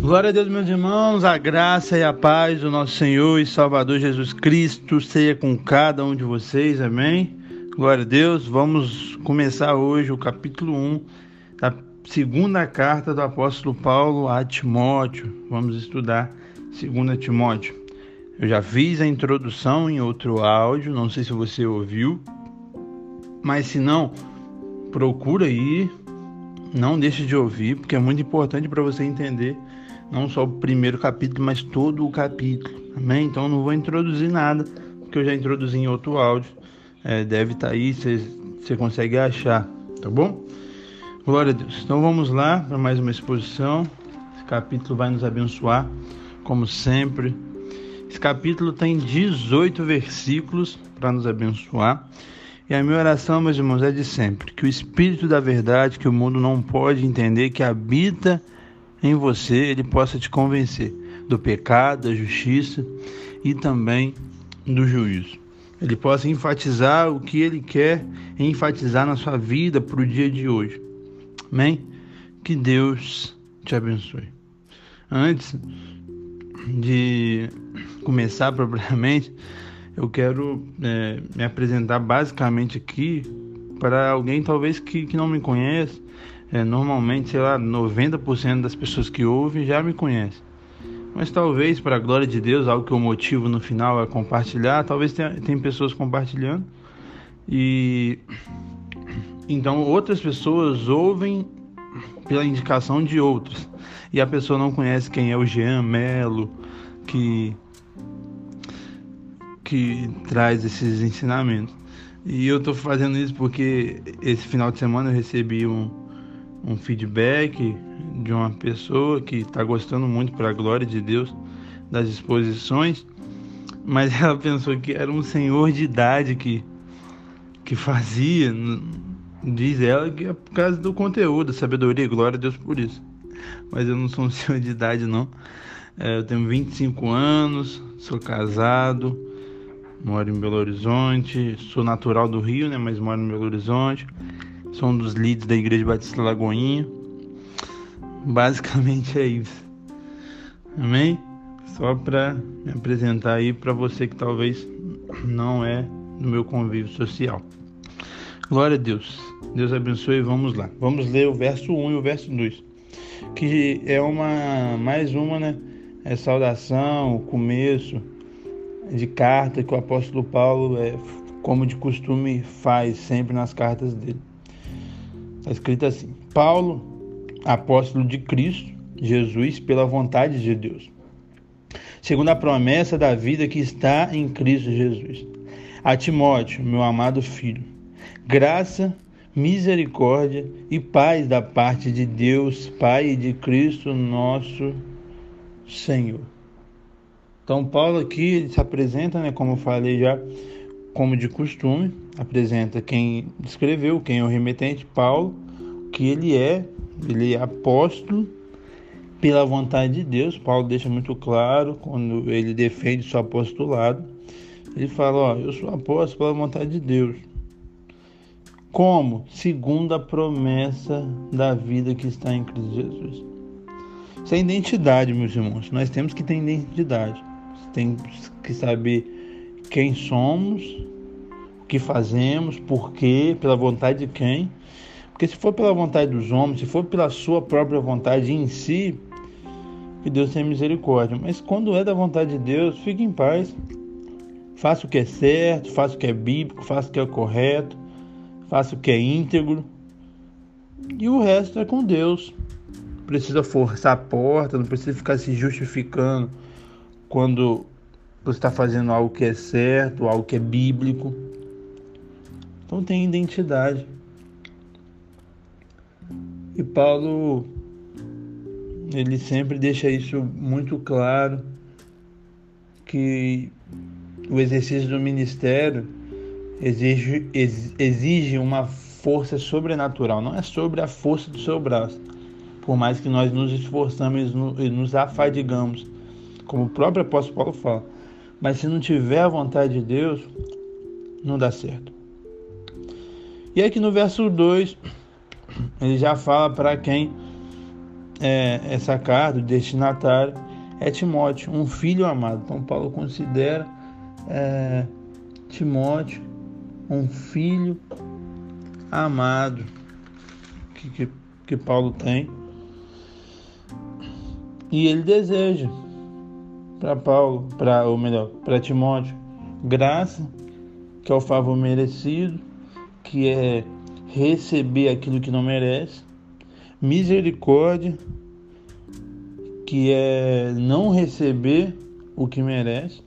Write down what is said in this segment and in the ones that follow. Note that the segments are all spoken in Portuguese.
Glória a Deus, meus irmãos, a graça e a paz do nosso Senhor e Salvador Jesus Cristo seja com cada um de vocês, amém? Glória a Deus, vamos começar hoje o capítulo 1 da segunda carta do apóstolo Paulo a Timóteo. Vamos estudar 2 Timóteo. Eu já fiz a introdução em outro áudio, não sei se você ouviu, mas se não, procura aí, não deixe de ouvir, porque é muito importante para você entender não só o primeiro capítulo, mas todo o capítulo. Amém? Então não vou introduzir nada, porque eu já introduzi em outro áudio. É, deve estar tá aí, você consegue achar, tá bom? Glória a Deus. Então vamos lá para mais uma exposição. Esse capítulo vai nos abençoar, como sempre. Esse capítulo tem 18 versículos para nos abençoar. E a minha oração, meus irmãos, é de sempre: que o Espírito da verdade, que o mundo não pode entender, que habita em você ele possa te convencer do pecado, da justiça e também do juízo. Ele possa enfatizar o que ele quer enfatizar na sua vida para o dia de hoje. Amém? Que Deus te abençoe. Antes de começar propriamente, eu quero é, me apresentar basicamente aqui para alguém talvez que, que não me conhece é, normalmente, sei lá, 90% das pessoas que ouvem já me conhecem. Mas talvez, para a glória de Deus, algo que o motivo no final é compartilhar, talvez tenha, tenha pessoas compartilhando. E então outras pessoas ouvem pela indicação de outros. E a pessoa não conhece quem é o Jean Melo, que que traz esses ensinamentos. E eu estou fazendo isso porque esse final de semana eu recebi um, um feedback de uma pessoa que está gostando muito, para a glória de Deus, das exposições, mas ela pensou que era um senhor de idade que, que fazia. Diz ela que é por causa do conteúdo, sabedoria, glória a Deus por isso. Mas eu não sou um senhor de idade, não. É, eu tenho 25 anos, sou casado, moro em Belo Horizonte, sou natural do Rio, né? Mas moro em Belo Horizonte. Sou um dos líderes da Igreja Batista Lagoinha. Basicamente é isso. Amém? Só para me apresentar aí para você que talvez não é no meu convívio social. Glória a Deus. Deus abençoe. Vamos lá. Vamos ler o verso 1 e o verso 2. Que é uma mais uma, né? É saudação, o começo de carta que o apóstolo Paulo é como de costume faz sempre nas cartas dele. Está escrito assim: Paulo, apóstolo de Cristo, Jesus, pela vontade de Deus, segundo a promessa da vida que está em Cristo Jesus. A Timóteo, meu amado filho, graça, misericórdia e paz da parte de Deus, Pai e de Cristo nosso Senhor. Então, Paulo aqui se apresenta, né, como eu falei já, como de costume, apresenta quem escreveu, quem é o remetente, Paulo, que ele é, ele é apóstolo pela vontade de Deus. Paulo deixa muito claro quando ele defende seu apostolado. Ele fala, ó, eu sou apóstolo pela vontade de Deus. Como? Segundo a promessa da vida que está em Cristo Jesus. Isso é identidade, meus irmãos. Nós temos que ter identidade. Temos que saber quem somos, o que fazemos, por quê, pela vontade de quem. Porque se for pela vontade dos homens, se for pela sua própria vontade em si, que Deus tenha misericórdia. Mas quando é da vontade de Deus, fique em paz. Faça o que é certo, faça o que é bíblico, faça o que é correto, faça o que é íntegro. E o resto é com Deus. Precisa forçar a porta, não precisa ficar se justificando quando você está fazendo algo que é certo, algo que é bíblico. Então tem identidade. E Paulo ele sempre deixa isso muito claro que o exercício do ministério exige, exige uma força sobrenatural, não é sobre a força do seu braço. Por mais que nós nos esforçamos e nos afadigamos, como o próprio apóstolo Paulo fala, mas se não tiver a vontade de Deus, não dá certo. E aqui no verso 2, ele já fala para quem é, essa carta, o destinatário, é Timóteo, um filho amado. Então Paulo considera é, Timóteo um filho amado que, que, que Paulo tem. E ele deseja para Paulo, para ou melhor, para Timóteo, graça, que é o favor merecido, que é receber aquilo que não merece, misericórdia, que é não receber o que merece,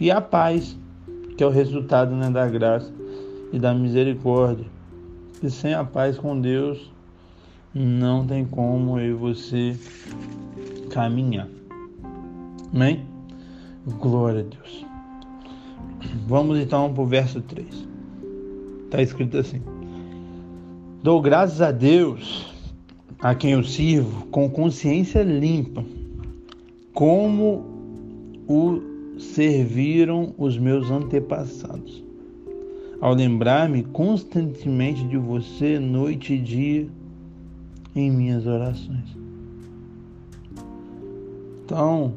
e a paz, que é o resultado né, da graça e da misericórdia. E sem a paz com Deus, não tem como eu e você caminhar. Amém? Glória a Deus. Vamos então para o verso 3. Está escrito assim: Dou graças a Deus, a quem eu sirvo, com consciência limpa, como o serviram os meus antepassados. Ao lembrar-me constantemente de você, noite e dia, em minhas orações. Então,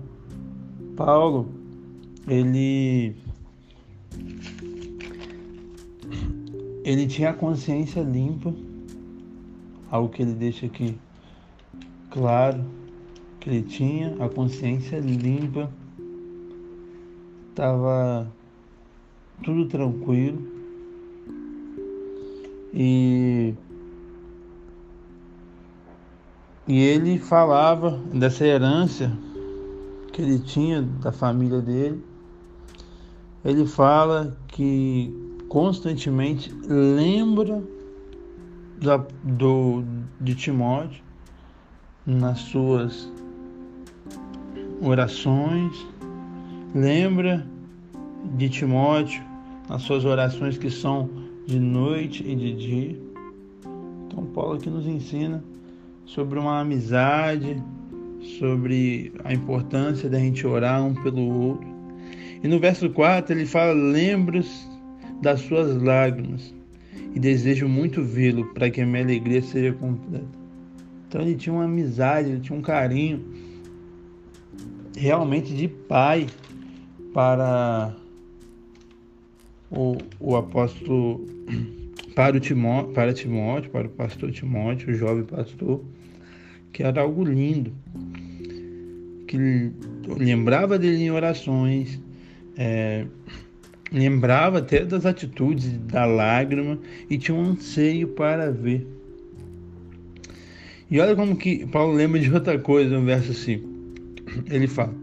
Paulo, ele ele tinha a consciência limpa, algo que ele deixa aqui claro, que ele tinha a consciência limpa, estava tudo tranquilo. E e ele falava dessa herança que ele tinha da família dele. Ele fala que constantemente lembra da, do, de Timóteo nas suas orações, lembra de Timóteo nas suas orações que são de noite e de dia. Então Paulo aqui nos ensina sobre uma amizade, sobre a importância da gente orar um pelo outro. E no verso 4 ele fala: Lembro-se das suas lágrimas e desejo muito vê-lo para que a minha alegria seja completa. Então ele tinha uma amizade, ele tinha um carinho realmente de pai para o, o apóstolo, para, o Timó, para Timóteo, para o pastor Timóteo, o jovem pastor, que era algo lindo que lembrava dele em orações, é, lembrava até das atitudes da lágrima e tinha um anseio para ver. E olha como que Paulo lembra de outra coisa no verso 5. Ele fala: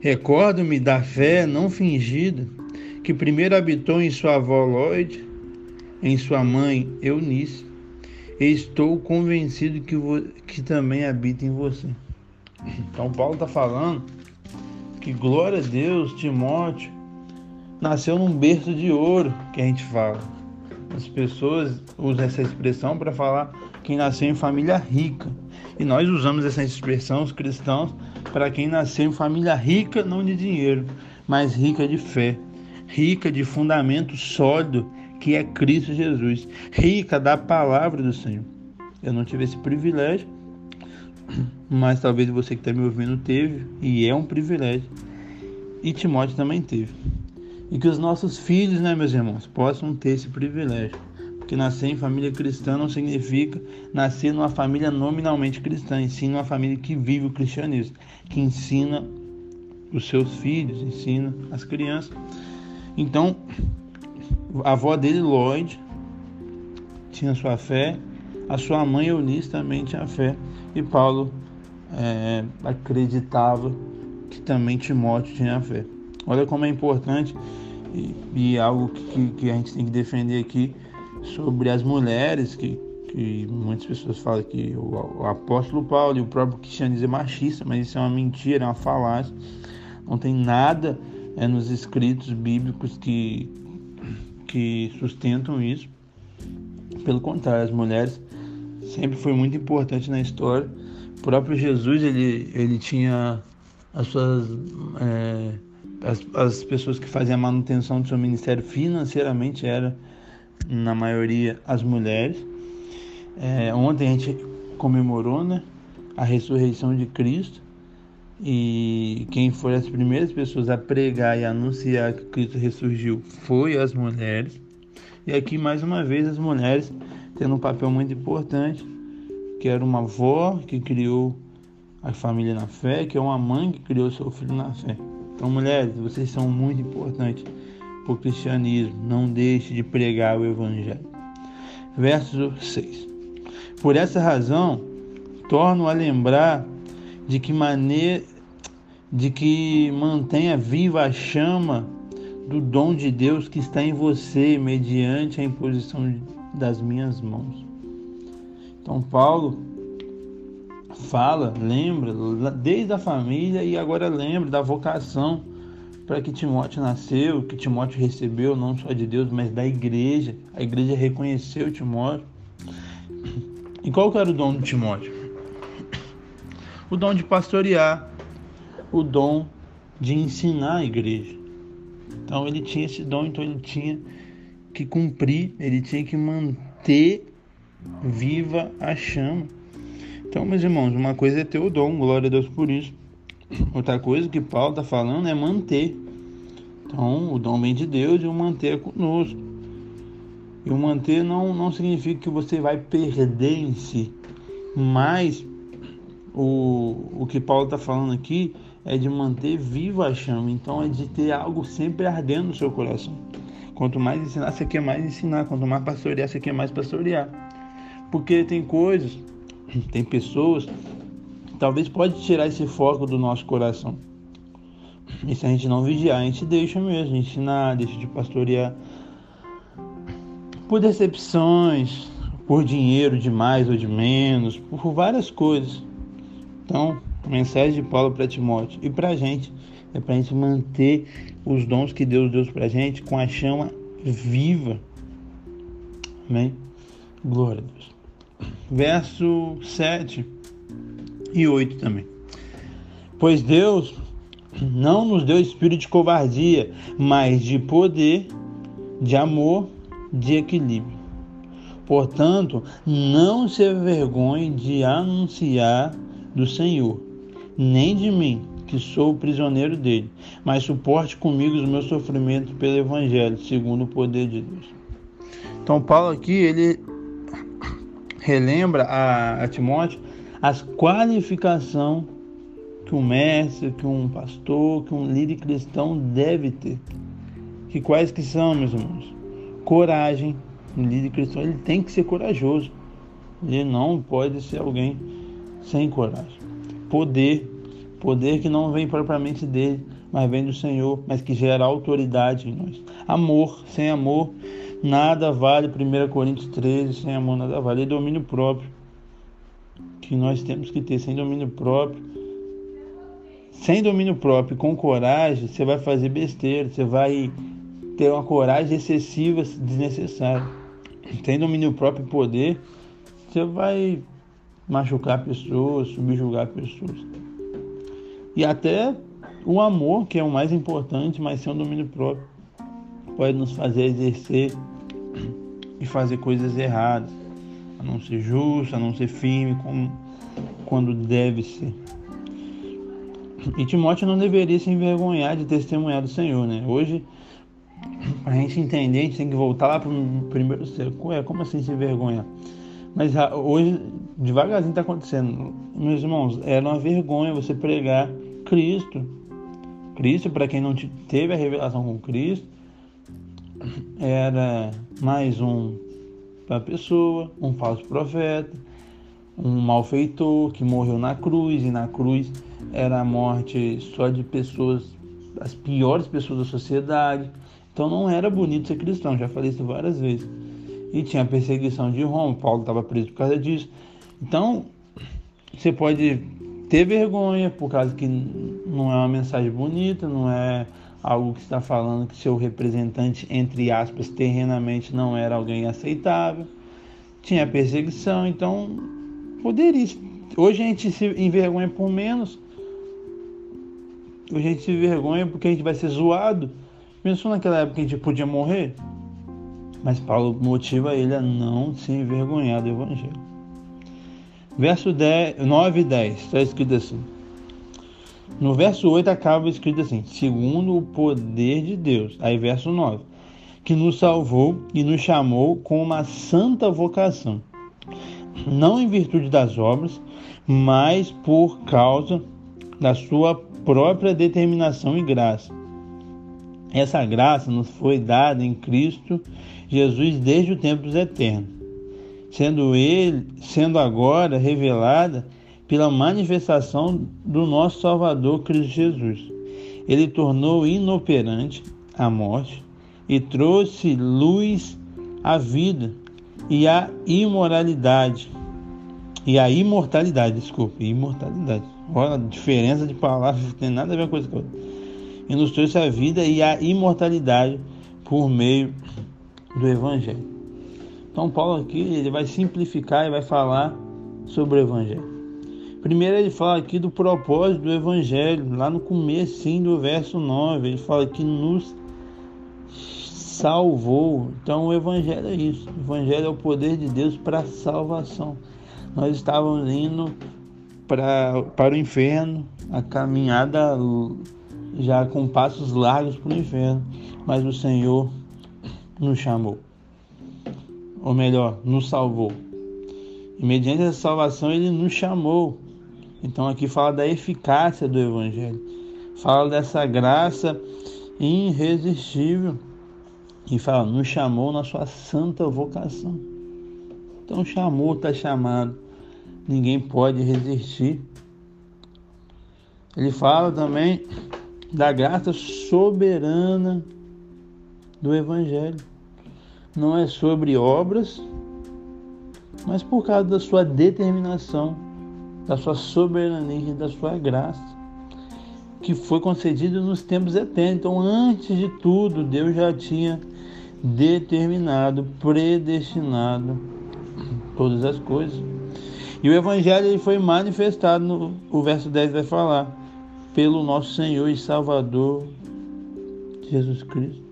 Recordo-me da fé não fingida que primeiro habitou em sua avó Lloyd, em sua mãe Eunice, e estou convencido que, que também habita em você. Então Paulo está falando que glória a Deus, Timóteo nasceu num berço de ouro, que a gente fala. As pessoas usam essa expressão para falar quem nasceu em família rica. E nós usamos essa expressão, os cristãos, para quem nasceu em família rica, não de dinheiro, mas rica de fé, rica de fundamento sólido, que é Cristo Jesus, rica da palavra do Senhor. Eu não tive esse privilégio, mas talvez você que está me ouvindo teve, e é um privilégio. E Timóteo também teve. E que os nossos filhos, né, meus irmãos, possam ter esse privilégio. Porque nascer em família cristã não significa nascer numa família nominalmente cristã, ensina uma família que vive o cristianismo, que ensina os seus filhos, ensina as crianças. Então, a avó dele, Lloyd, tinha sua fé, a sua mãe Eunice também tinha fé e Paulo é, acreditava que também Timóteo tinha fé. Olha como é importante e, e algo que, que, a gente tem que defender aqui sobre as mulheres, que, que muitas pessoas falam que o, o apóstolo Paulo e o próprio cristianismo é machista, mas isso é uma mentira, é uma falácia. Não tem nada é, nos escritos bíblicos que, que sustentam isso. Pelo contrário, as mulheres sempre foi muito importante na história. O próprio Jesus ele, ele tinha as suas é, as, as pessoas que faziam a manutenção do seu ministério financeiramente era na maioria as mulheres. É, ontem a gente comemorou, né, a ressurreição de Cristo. E quem foram as primeiras pessoas a pregar e anunciar que Cristo ressurgiu foi as mulheres. E aqui mais uma vez as mulheres tendo um papel muito importante, que era uma avó que criou a família na fé, que é uma mãe que criou seu filho na fé. Então, mulheres, vocês são muito importantes para o cristianismo. Não deixe de pregar o evangelho. Verso 6. Por essa razão, torno a lembrar de que maneira de que mantenha viva a chama do dom de Deus que está em você mediante a imposição das minhas mãos. Então Paulo fala, lembra desde a família e agora lembra da vocação para que Timóteo nasceu, que Timóteo recebeu não só de Deus, mas da igreja. A igreja reconheceu Timóteo. E qual que era o dom de Timóteo? O dom de pastorear, o dom de ensinar a igreja. Então ele tinha esse dom, então ele tinha que cumprir, ele tinha que manter viva a chama. Então, meus irmãos, uma coisa é ter o dom, glória a Deus por isso. Outra coisa que Paulo está falando é manter. Então, o dom vem de Deus e o manter é conosco. E o manter não, não significa que você vai perder em si, mas o, o que Paulo está falando aqui é de manter viva a chama. Então, é de ter algo sempre ardendo no seu coração. Quanto mais ensinar, você quer mais ensinar. Quanto mais pastorear, você quer mais pastorear. Porque tem coisas, tem pessoas, talvez pode tirar esse foco do nosso coração. E se a gente não vigiar, a gente deixa mesmo, ensinar, deixa de pastorear. Por decepções, por dinheiro de mais ou de menos, por várias coisas. Então, mensagem de Paulo para Timóteo e para a gente é para a gente manter os dons que Deus deu para a gente com a chama viva. Amém? Glória a Deus. Verso 7 e 8 também. Pois Deus não nos deu espírito de covardia, mas de poder, de amor, de equilíbrio. Portanto, não se envergonhe de anunciar do Senhor, nem de mim, que sou prisioneiro dele, mas suporte comigo os meus sofrimentos pelo Evangelho, segundo o poder de Deus. Então, Paulo aqui, ele relembra a, a Timóteo as qualificações que um mestre, que um pastor, que um líder cristão deve ter. Que quais que são, meus irmãos? Coragem. Um líder cristão ele tem que ser corajoso. Ele não pode ser alguém sem coragem. Poder Poder que não vem propriamente dele, mas vem do Senhor, mas que gera autoridade em nós. Amor, sem amor, nada vale. 1 Coríntios 13, sem amor nada vale. E domínio próprio, que nós temos que ter. Sem domínio próprio, sem domínio próprio, com coragem, você vai fazer besteira, você vai ter uma coragem excessiva, desnecessária. Sem domínio próprio e poder, você vai machucar pessoas, subjugar pessoas. E até o amor, que é o mais importante, mas sem o domínio próprio, pode nos fazer exercer e fazer coisas erradas, a não ser justo, a não ser firme, como quando deve ser. E Timóteo não deveria se envergonhar de testemunhar do Senhor, né? Hoje, para a gente entender, a gente tem que voltar lá para o primeiro século. É, como assim se envergonhar? Mas ah, hoje, devagarzinho está acontecendo. Meus irmãos, era uma vergonha você pregar Cristo. Cristo, para quem não teve a revelação com Cristo, era mais um para a pessoa, um falso profeta, um malfeitor que morreu na cruz, e na cruz era a morte só de pessoas, as piores pessoas da sociedade. Então não era bonito ser cristão, já falei isso várias vezes. E tinha perseguição de Roma, Paulo estava preso por causa disso. Então, você pode ter vergonha, por causa que não é uma mensagem bonita, não é algo que está falando que seu representante, entre aspas, terrenamente não era alguém aceitável. Tinha perseguição, então poderia. Hoje a gente se envergonha por menos. Hoje a gente se envergonha porque a gente vai ser zoado. Pensou naquela época que a gente podia morrer? Mas Paulo motiva ele a não se envergonhar do Evangelho. Verso 10, 9 e 10, está escrito assim. No verso 8 acaba escrito assim: segundo o poder de Deus. Aí, verso 9: que nos salvou e nos chamou com uma santa vocação, não em virtude das obras, mas por causa da sua própria determinação e graça. Essa graça nos foi dada em Cristo Jesus desde o tempo eternos, sendo ele, sendo agora revelada pela manifestação do nosso Salvador Cristo Jesus. Ele tornou inoperante a morte e trouxe luz à vida e à imoralidade. E a imortalidade, desculpe, imortalidade. Olha a diferença de palavras, não tem nada a ver com coisa com outra. E nos trouxe a vida e a imortalidade por meio do Evangelho. Então Paulo aqui ele vai simplificar e vai falar sobre o Evangelho. Primeiro ele fala aqui do propósito do Evangelho, lá no começo do verso 9, ele fala que nos salvou. Então o Evangelho é isso. O Evangelho é o poder de Deus para salvação. Nós estávamos indo pra, para o inferno, a caminhada já com passos largos para o inferno, mas o Senhor nos chamou, ou melhor, nos salvou. E mediante essa salvação ele nos chamou. Então aqui fala da eficácia do Evangelho, fala dessa graça irresistível e fala, nos chamou na sua santa vocação. Então chamou, está chamado. Ninguém pode resistir. Ele fala também da graça soberana do Evangelho. Não é sobre obras, mas por causa da sua determinação, da sua soberania, da sua graça que foi concedido nos tempos eternos. Então, antes de tudo, Deus já tinha determinado, predestinado todas as coisas. E o evangelho ele foi manifestado no o verso 10 vai falar pelo nosso Senhor e Salvador Jesus Cristo,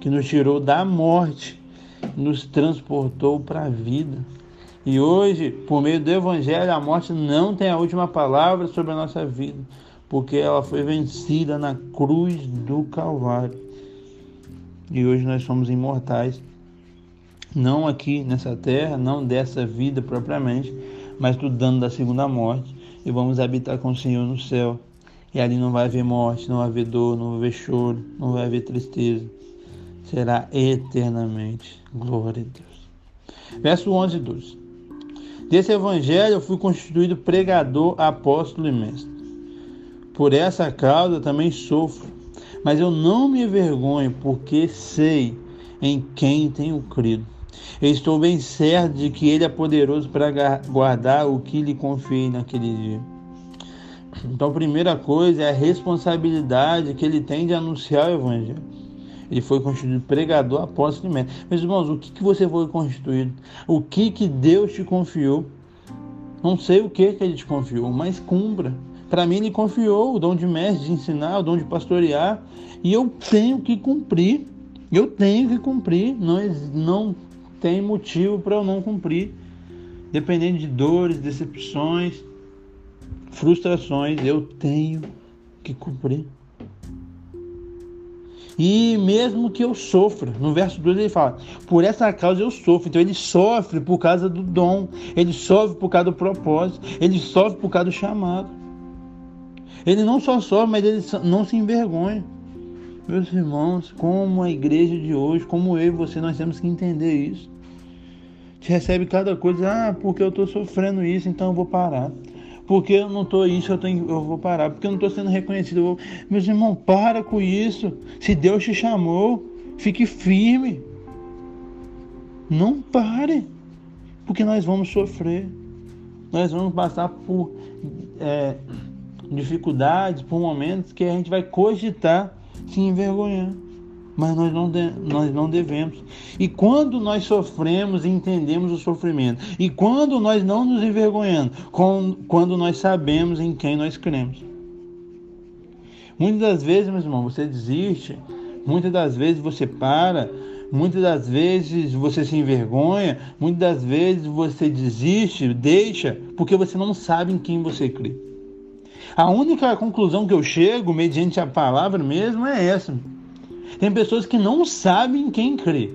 que nos tirou da morte, nos transportou para a vida. E hoje, por meio do evangelho, a morte não tem a última palavra sobre a nossa vida porque ela foi vencida na cruz do Calvário. E hoje nós somos imortais, não aqui nessa terra, não dessa vida propriamente, mas do dano da segunda morte, e vamos habitar com o Senhor no céu. E ali não vai haver morte, não vai haver dor, não vai haver choro, não vai haver tristeza. Será eternamente. Glória a Deus. Verso 11 e 12. Desse evangelho eu fui constituído pregador, apóstolo e mestre. Por essa causa também sofro, mas eu não me envergonho, porque sei em quem tenho crido. Eu estou bem certo de que Ele é poderoso para guardar o que lhe confiei naquele dia. Então, a primeira coisa é a responsabilidade que ele tem de anunciar o Evangelho. Ele foi constituído pregador, apóstolo e mestre. Meus irmãos, o que, que você foi constituído? O que, que Deus te confiou? Não sei o que, que ele te confiou, mas cumpra. Para mim, ele confiou o dom de mestre, de ensinar, o dom de pastorear, e eu tenho que cumprir. Eu tenho que cumprir. Não, não tem motivo para eu não cumprir. Dependendo de dores, decepções, frustrações, eu tenho que cumprir. E mesmo que eu sofra, no verso 2 ele fala: Por essa causa eu sofro. Então ele sofre por causa do dom, ele sofre por causa do propósito, ele sofre por causa do chamado. Ele não só sofre, mas ele não se envergonha. Meus irmãos, como a igreja de hoje, como eu e você, nós temos que entender isso. Te recebe cada coisa, ah, porque eu estou sofrendo isso, então eu vou parar. Porque eu não estou isso, eu, tenho, eu vou parar. Porque eu não estou sendo reconhecido. Vou... Meus irmãos, para com isso. Se Deus te chamou, fique firme. Não pare. Porque nós vamos sofrer. Nós vamos passar por é, dificuldades, por momentos que a gente vai cogitar se envergonhar. Mas nós não, de, nós não devemos. E quando nós sofremos e entendemos o sofrimento, e quando nós não nos envergonhamos, com, quando nós sabemos em quem nós cremos. Muitas das vezes, meu irmão, você desiste, muitas das vezes você para, Muitas das vezes você se envergonha, muitas das vezes você desiste, deixa, porque você não sabe em quem você crê. A única conclusão que eu chego, mediante a palavra mesmo, é essa. Tem pessoas que não sabem em quem crê.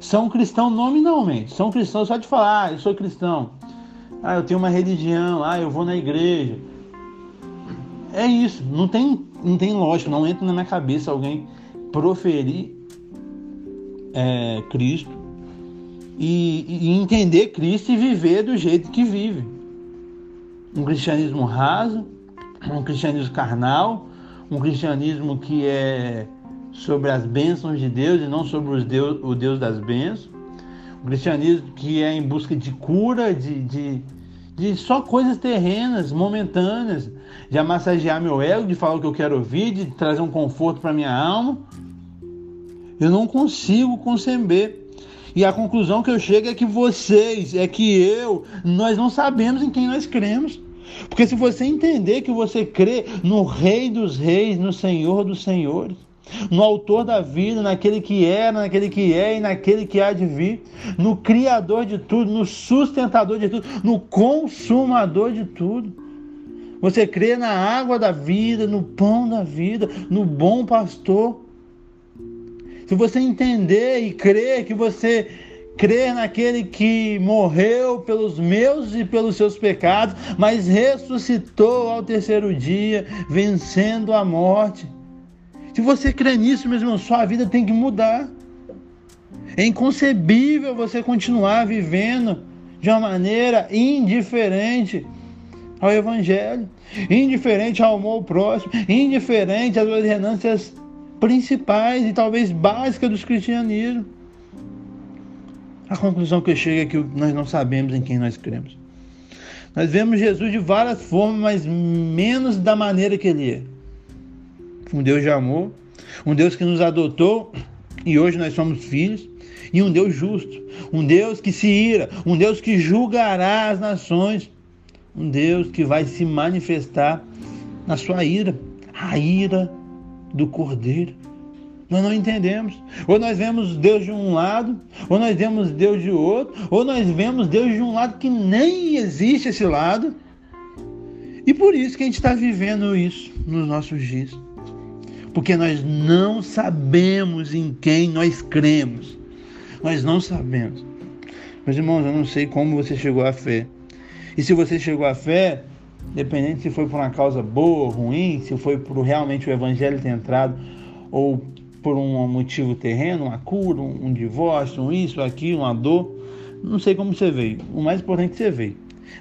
São cristãos nominalmente, são cristãos só de falar, ah, eu sou cristão. Ah, eu tenho uma religião, ah, eu vou na igreja. É isso, não tem, não tem lógica, não entra na minha cabeça alguém proferir é, Cristo e, e entender Cristo e viver do jeito que vive. Um cristianismo raso, um cristianismo carnal, um cristianismo que é sobre as bênçãos de Deus e não sobre Deus, o Deus das bênçãos. Um cristianismo que é em busca de cura, de, de, de só coisas terrenas, momentâneas, de massagear meu ego, de falar o que eu quero ouvir, de trazer um conforto para minha alma. Eu não consigo conceber. E a conclusão que eu chego é que vocês, é que eu, nós não sabemos em quem nós cremos. Porque se você entender que você crê no Rei dos Reis, no Senhor dos Senhores, no Autor da vida, naquele que era, naquele que é e naquele que há de vir, no Criador de tudo, no sustentador de tudo, no consumador de tudo. Você crê na água da vida, no pão da vida, no bom pastor se você entender e crer que você crer naquele que morreu pelos meus e pelos seus pecados, mas ressuscitou ao terceiro dia, vencendo a morte. Se você crê nisso, meu irmão, sua vida tem que mudar. É inconcebível você continuar vivendo de uma maneira indiferente ao Evangelho, indiferente ao amor próximo, indiferente às ordenâncias principais e talvez básicas do cristianismo. A conclusão que chego é que nós não sabemos em quem nós cremos. Nós vemos Jesus de várias formas, mas menos da maneira que ele é. Um Deus de amor, um Deus que nos adotou e hoje nós somos filhos, e um Deus justo, um Deus que se ira, um Deus que julgará as nações, um Deus que vai se manifestar na sua ira, a ira do Cordeiro. Nós não entendemos. Ou nós vemos Deus de um lado, ou nós vemos Deus de outro, ou nós vemos Deus de um lado que nem existe esse lado. E por isso que a gente está vivendo isso nos nossos dias. Porque nós não sabemos em quem nós cremos. Nós não sabemos. Meus irmãos, eu não sei como você chegou à fé. E se você chegou à fé, Independente se foi por uma causa boa ou ruim, se foi por realmente o evangelho ter entrado ou por um motivo terreno, uma cura, um, divórcio, um isso, aquilo, uma dor. Não sei como você veio. O mais importante é que você veio.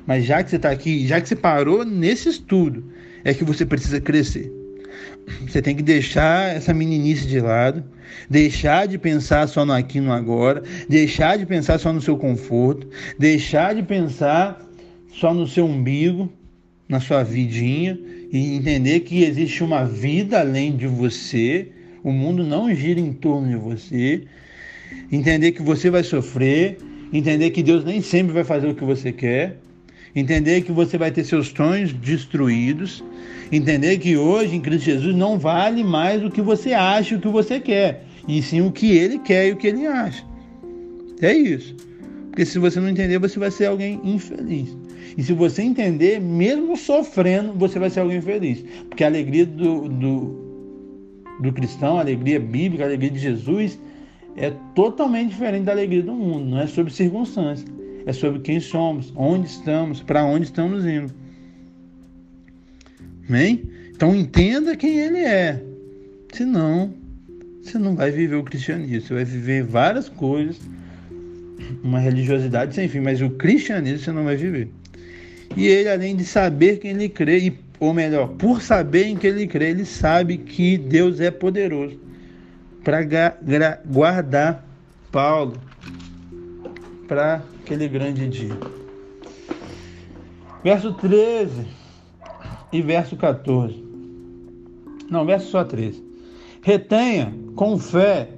Mas já que você está aqui, já que você parou nesse estudo, é que você precisa crescer. Você tem que deixar essa meninice de lado, deixar de pensar só no aqui no agora, deixar de pensar só no seu conforto, deixar de pensar só no seu umbigo, na sua vidinha e entender que existe uma vida além de você, o mundo não gira em torno de você, entender que você vai sofrer, entender que Deus nem sempre vai fazer o que você quer, entender que você vai ter seus sonhos destruídos, entender que hoje em Cristo Jesus não vale mais o que você acha, o que você quer, e sim o que ele quer e o que ele acha. É isso. Porque se você não entender, você vai ser alguém infeliz. E se você entender, mesmo sofrendo, você vai ser alguém feliz. Porque a alegria do, do, do cristão, a alegria bíblica, a alegria de Jesus, é totalmente diferente da alegria do mundo. Não é sobre circunstâncias, é sobre quem somos, onde estamos, para onde estamos indo. Amém? Então entenda quem ele é. Senão, você não vai viver o cristianismo. Você vai viver várias coisas, uma religiosidade sem fim, mas o cristianismo você não vai viver. E ele, além de saber quem ele crê, e, ou melhor, por saber em quem ele crê, ele sabe que Deus é poderoso para guardar Paulo para aquele grande dia. Verso 13 e verso 14. Não, verso só 13. Retenha com fé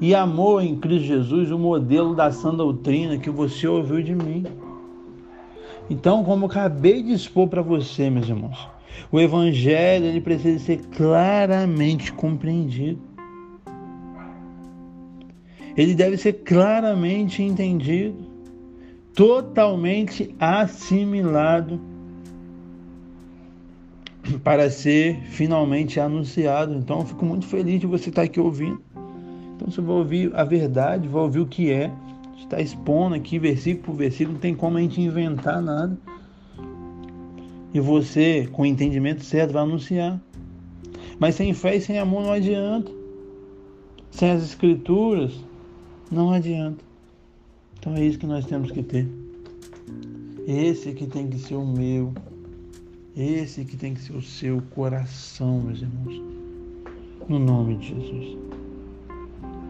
e amor em Cristo Jesus o modelo da sã doutrina que você ouviu de mim então, como acabei de expor para você, meus irmãos, o evangelho ele precisa ser claramente compreendido. ele deve ser claramente entendido, totalmente assimilado para ser finalmente anunciado. Então eu fico muito feliz de você estar aqui ouvindo. Então você vai ouvir a verdade, vai ouvir o que é. Está expondo aqui versículo por versículo, não tem como a gente inventar nada. E você, com o entendimento certo, vai anunciar. Mas sem fé e sem amor não adianta. Sem as escrituras, não adianta. Então é isso que nós temos que ter. Esse que tem que ser o meu. Esse que tem que ser o seu coração, meus irmãos. No nome de Jesus.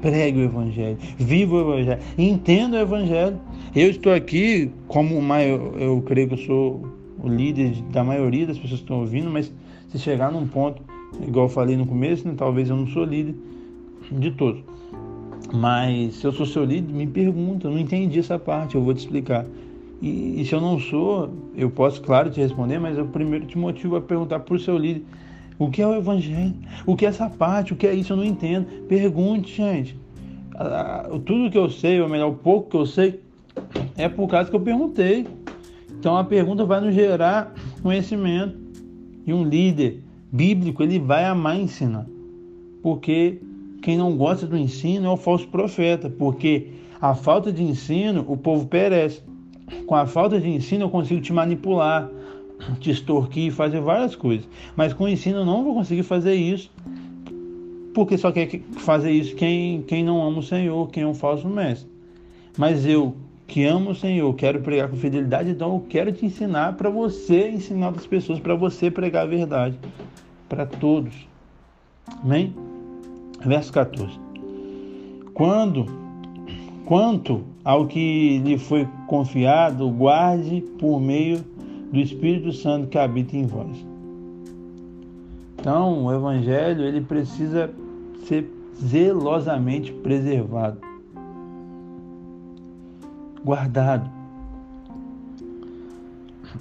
Pregue o Evangelho, viva o Evangelho, entenda o Evangelho. Eu estou aqui como eu, eu creio que eu sou o líder da maioria das pessoas que estão ouvindo, mas se chegar num ponto, igual eu falei no começo, né, talvez eu não sou líder de todos. Mas se eu sou seu líder, me pergunta, não entendi essa parte, eu vou te explicar. E, e, se eu não sou, eu posso, claro, te responder, mas eu primeiro te motivo a perguntar para o seu líder o que é o Evangelho, o que é essa parte, o que é isso, eu não entendo. Pergunte, gente. Tudo que eu sei, ou melhor, o pouco que eu sei, é por causa que eu perguntei. Então a pergunta vai nos gerar conhecimento. E um líder bíblico, ele vai amar ensinar. Porque quem não gosta do ensino é o falso profeta. Porque a falta de ensino, o povo perece. Com a falta de ensino, eu consigo te manipular, te extorquir, fazer várias coisas. Mas com o ensino, eu não vou conseguir fazer isso. Porque só quer fazer isso quem, quem não ama o Senhor, quem é um falso mestre. Mas eu, que amo o Senhor, quero pregar com fidelidade, então eu quero te ensinar para você ensinar outras pessoas, para você pregar a verdade para todos. Amém? Verso 14. Quando, quanto ao que lhe foi confiado, guarde por meio do Espírito Santo que habita em vós. Então, o evangelho ele precisa ser zelosamente preservado guardado.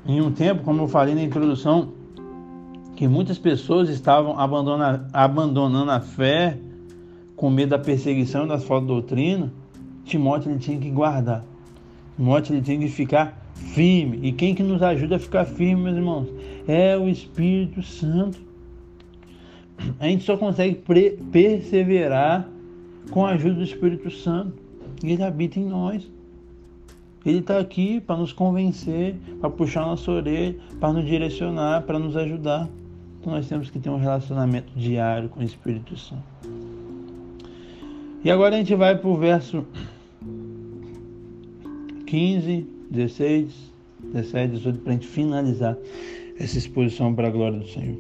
Em um tempo, como eu falei na introdução, que muitas pessoas estavam abandonando, a fé com medo da perseguição das falsas doutrinas, Timóteo ele tinha que guardar. Timóteo ele tinha que ficar firme. E quem que nos ajuda a ficar firme, meus irmãos? É o Espírito Santo. A gente só consegue perseverar com a ajuda do Espírito Santo. Ele habita em nós. Ele está aqui para nos convencer, para puxar nossa orelha, para nos direcionar, para nos ajudar. Então nós temos que ter um relacionamento diário com o Espírito Santo. E agora a gente vai para o verso 15, 16, 17, 18, para a gente finalizar essa exposição para a glória do Senhor.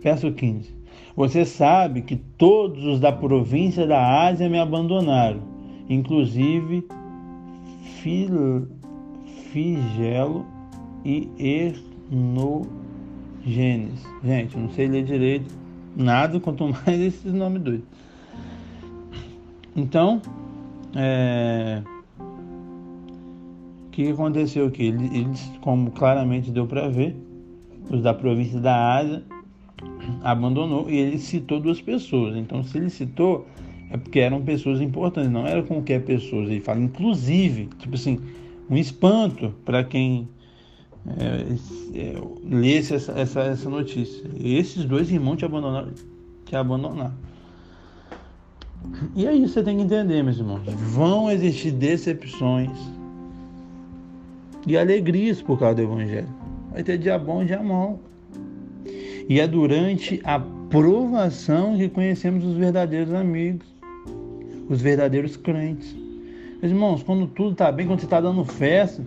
Verso 15. Você sabe que todos os da província da Ásia me abandonaram, inclusive Figelo e Ernogenes. Gente, não sei ler direito nada, quanto mais esses nomes doidos. Então, é... o que aconteceu aqui? Eles, como claramente deu para ver, os da província da Ásia abandonou e ele citou duas pessoas. Então, se ele citou, é porque eram pessoas importantes, não era qualquer pessoa. Ele fala, inclusive, tipo assim, um espanto para quem é, é, lesse essa, essa, essa, notícia. Esses dois irmãos te abandonaram, te abandonaram. E aí você tem que entender, meus irmãos, vão existir decepções e alegrias por causa do Evangelho. Vai ter dia bom e dia mal. E é durante a provação que conhecemos os verdadeiros amigos os verdadeiros crentes. Meus irmãos, quando tudo está bem, quando você está dando festa,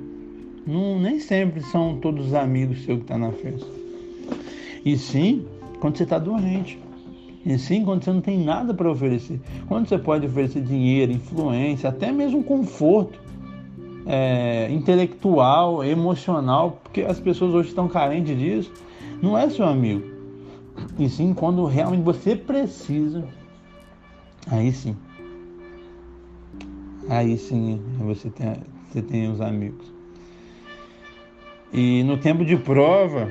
não, nem sempre são todos os amigos seus que estão tá na festa. E sim, quando você está doente. E sim, quando você não tem nada para oferecer. Quando você pode oferecer dinheiro, influência, até mesmo conforto é, intelectual, emocional, porque as pessoas hoje estão carentes disso, não é seu amigo. E sim, quando realmente você precisa Aí sim. Aí sim você tem, você tem os amigos. E no tempo de prova,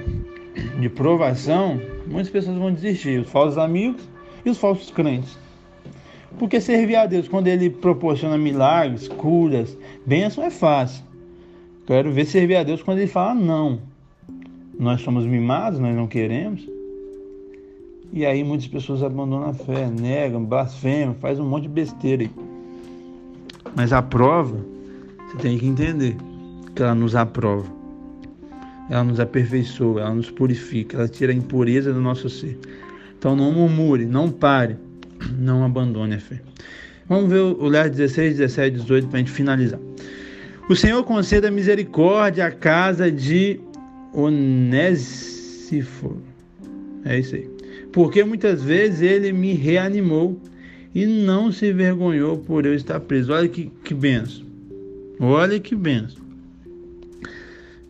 de provação, muitas pessoas vão desistir, os falsos amigos e os falsos crentes. Porque servir a Deus, quando Ele proporciona milagres, curas, bênção, é fácil. Quero ver servir a Deus quando Ele fala não. Nós somos mimados, nós não queremos. E aí muitas pessoas abandonam a fé, negam, blasfemam, faz um monte de besteira aí. Mas a prova, você tem que entender que ela nos aprova. Ela nos aperfeiçoa, ela nos purifica, ela tira a impureza do nosso ser. Então não murmure, não pare, não abandone a fé. Vamos ver o Léo 16, 17, 18 para a gente finalizar. O Senhor conceda misericórdia à casa de Onésiforo. É isso aí. Porque muitas vezes ele me reanimou e não se envergonhou por eu estar preso. Olha que, que benção. Olha que benção.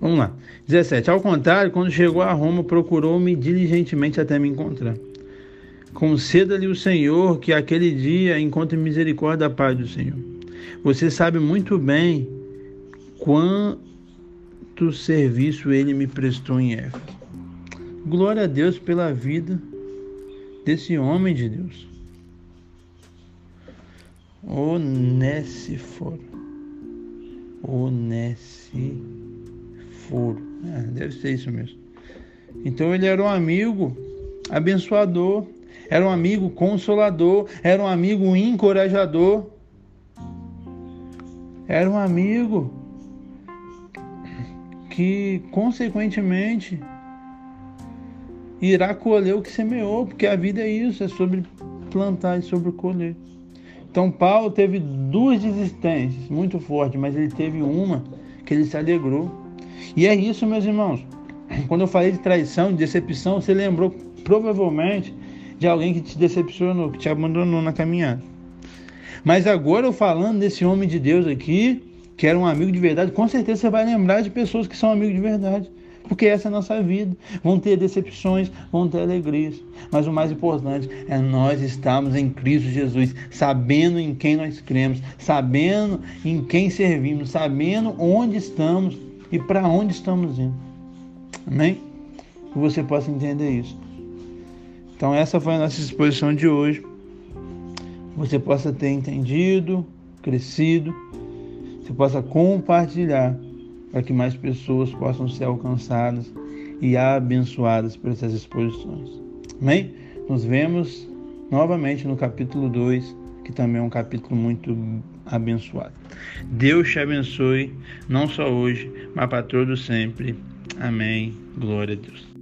Vamos lá. 17. Ao contrário, quando chegou a Roma, procurou-me diligentemente até me encontrar. Conceda-lhe o Senhor que aquele dia encontre misericórdia da paz do Senhor. Você sabe muito bem quanto serviço ele me prestou em Éfeso. Glória a Deus pela vida desse homem de Deus. Onésiforo. Onésiforo. É, deve ser isso mesmo. Então ele era um amigo abençoador, era um amigo consolador, era um amigo encorajador, era um amigo que, consequentemente, irá colher o que semeou, porque a vida é isso, é sobre plantar e sobre colher. Então Paulo teve duas desistências muito fortes, mas ele teve uma que ele se alegrou. E é isso, meus irmãos. Quando eu falei de traição, de decepção, você lembrou provavelmente de alguém que te decepcionou, que te abandonou na caminhada. Mas agora eu falando desse homem de Deus aqui, que era um amigo de verdade, com certeza você vai lembrar de pessoas que são amigos de verdade. Porque essa é a nossa vida. Vão ter decepções, vão ter alegrias. Mas o mais importante é nós estarmos em Cristo Jesus, sabendo em quem nós cremos, sabendo em quem servimos, sabendo onde estamos e para onde estamos indo. Amém? Que você possa entender isso. Então, essa foi a nossa exposição de hoje. Você possa ter entendido, crescido, você possa compartilhar para que mais pessoas possam ser alcançadas e abençoadas por essas exposições. Amém? Nos vemos novamente no capítulo 2, que também é um capítulo muito abençoado. Deus te abençoe, não só hoje, mas para todos sempre. Amém. Glória a Deus.